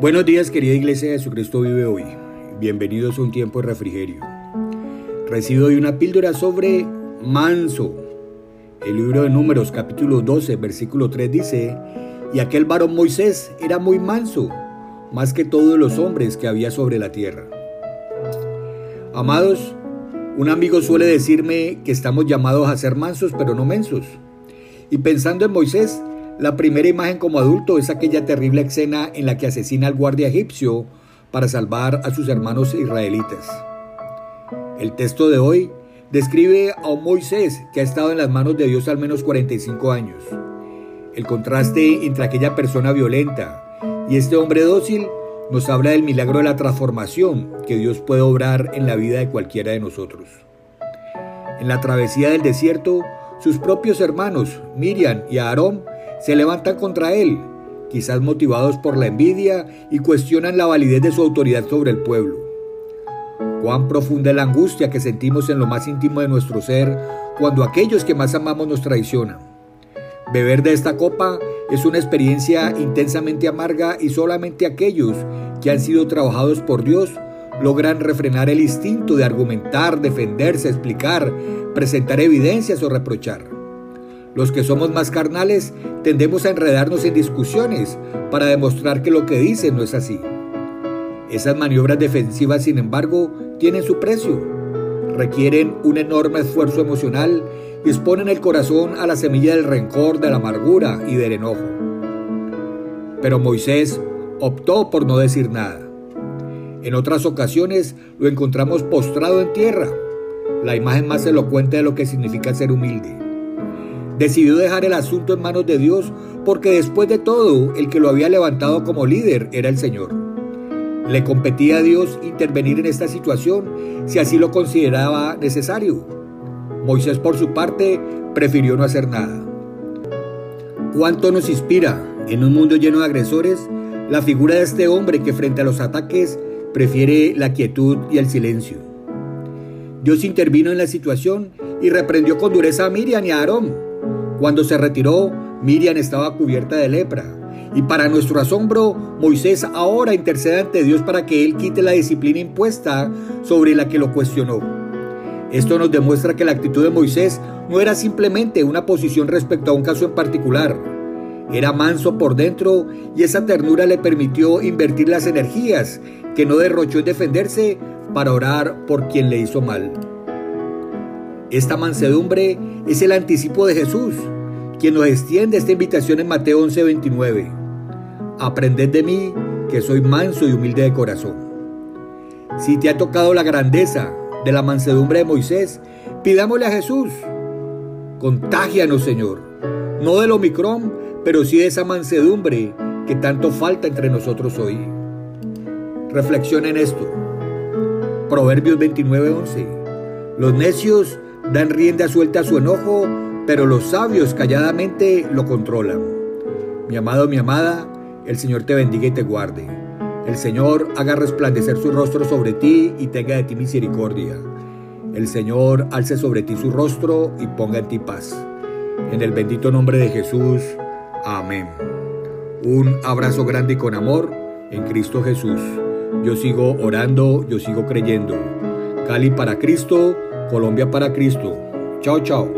Buenos días querida iglesia de Jesucristo vive hoy. Bienvenidos a un tiempo de refrigerio. Recibo hoy una píldora sobre manso. El libro de Números capítulo 12 versículo 3 dice, y aquel varón Moisés era muy manso, más que todos los hombres que había sobre la tierra. Amados, un amigo suele decirme que estamos llamados a ser mansos pero no mensos. Y pensando en Moisés, la primera imagen como adulto es aquella terrible escena en la que asesina al guardia egipcio para salvar a sus hermanos israelitas. El texto de hoy describe a un Moisés que ha estado en las manos de Dios al menos 45 años. El contraste entre aquella persona violenta y este hombre dócil nos habla del milagro de la transformación que Dios puede obrar en la vida de cualquiera de nosotros. En la travesía del desierto, sus propios hermanos, Miriam y Aarón, se levantan contra él, quizás motivados por la envidia y cuestionan la validez de su autoridad sobre el pueblo. Cuán profunda es la angustia que sentimos en lo más íntimo de nuestro ser cuando aquellos que más amamos nos traicionan. Beber de esta copa es una experiencia intensamente amarga y solamente aquellos que han sido trabajados por Dios logran refrenar el instinto de argumentar, defenderse, explicar, presentar evidencias o reprochar. Los que somos más carnales tendemos a enredarnos en discusiones para demostrar que lo que dicen no es así. Esas maniobras defensivas, sin embargo, tienen su precio. Requieren un enorme esfuerzo emocional y exponen el corazón a la semilla del rencor, de la amargura y del enojo. Pero Moisés optó por no decir nada. En otras ocasiones lo encontramos postrado en tierra, la imagen más elocuente de lo que significa ser humilde. Decidió dejar el asunto en manos de Dios porque después de todo el que lo había levantado como líder era el Señor. Le competía a Dios intervenir en esta situación si así lo consideraba necesario. Moisés por su parte prefirió no hacer nada. ¿Cuánto nos inspira en un mundo lleno de agresores la figura de este hombre que frente a los ataques prefiere la quietud y el silencio? Dios intervino en la situación y reprendió con dureza a Miriam y a Aarón, cuando se retiró, Miriam estaba cubierta de lepra. Y para nuestro asombro, Moisés ahora intercede ante Dios para que Él quite la disciplina impuesta sobre la que lo cuestionó. Esto nos demuestra que la actitud de Moisés no era simplemente una posición respecto a un caso en particular. Era manso por dentro y esa ternura le permitió invertir las energías que no derrochó en defenderse para orar por quien le hizo mal. Esta mansedumbre es el anticipo de Jesús, quien nos extiende esta invitación en Mateo 11:29. Aprended de mí, que soy manso y humilde de corazón. Si te ha tocado la grandeza de la mansedumbre de Moisés, pidámosle a Jesús. Contágianos, Señor, no del Omicron, pero sí de esa mansedumbre que tanto falta entre nosotros hoy. Reflexiona en esto. Proverbios 29:11. Los necios Dan rienda suelta a su enojo, pero los sabios calladamente lo controlan. Mi amado, mi amada, el Señor te bendiga y te guarde. El Señor haga resplandecer su rostro sobre ti y tenga de ti misericordia. El Señor alce sobre ti su rostro y ponga en ti paz. En el bendito nombre de Jesús. Amén. Un abrazo grande y con amor en Cristo Jesús. Yo sigo orando, yo sigo creyendo. Cali para Cristo Colombia para Cristo. Chao, chao.